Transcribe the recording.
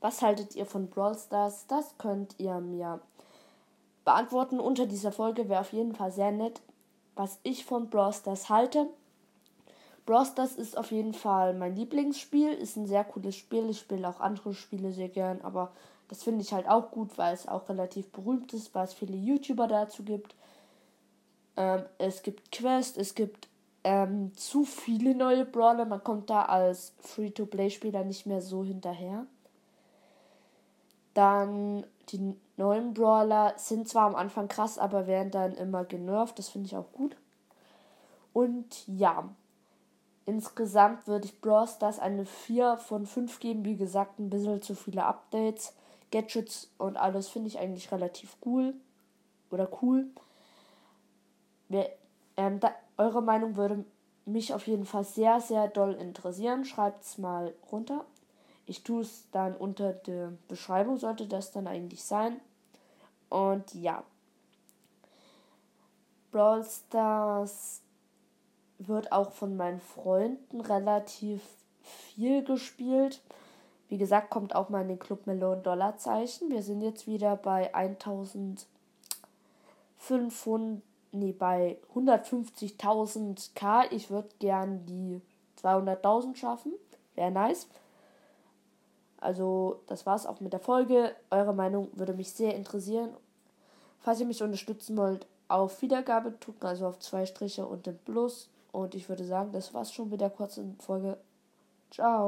Was haltet ihr von Brawl Stars? Das könnt ihr mir beantworten unter dieser Folge. Wäre auf jeden Fall sehr nett, was ich von Brawl Stars halte. Brawl Stars ist auf jeden Fall mein Lieblingsspiel. Ist ein sehr cooles Spiel. Ich spiele auch andere Spiele sehr gern, aber das finde ich halt auch gut, weil es auch relativ berühmt ist, weil es viele YouTuber dazu gibt. Ähm, es gibt Quest, es gibt ähm, zu viele neue Brawler. Man kommt da als Free-to-Play-Spieler nicht mehr so hinterher. Dann die neuen Brawler sind zwar am Anfang krass, aber werden dann immer genervt. Das finde ich auch gut. Und ja, insgesamt würde ich Brawl Stars eine 4 von 5 geben. Wie gesagt, ein bisschen zu viele Updates. Gadgets und alles finde ich eigentlich relativ cool. Oder cool. Wer, ähm, da, eure Meinung würde mich auf jeden Fall sehr, sehr doll interessieren. Schreibt es mal runter. Ich tue es dann unter der Beschreibung, sollte das dann eigentlich sein. Und ja. Brawl Stars wird auch von meinen Freunden relativ viel gespielt. Wie gesagt, kommt auch mal in den Club Melon Dollarzeichen. Wir sind jetzt wieder bei 1500, nee, bei 150.000k. Ich würde gern die 200.000 schaffen. Wäre nice. Also, das war's auch mit der Folge. Eure Meinung würde mich sehr interessieren. Falls ihr mich unterstützen wollt, auf Wiedergabe drücken, also auf zwei Striche und den Plus. Und ich würde sagen, das war's schon mit der kurzen Folge. Ciao.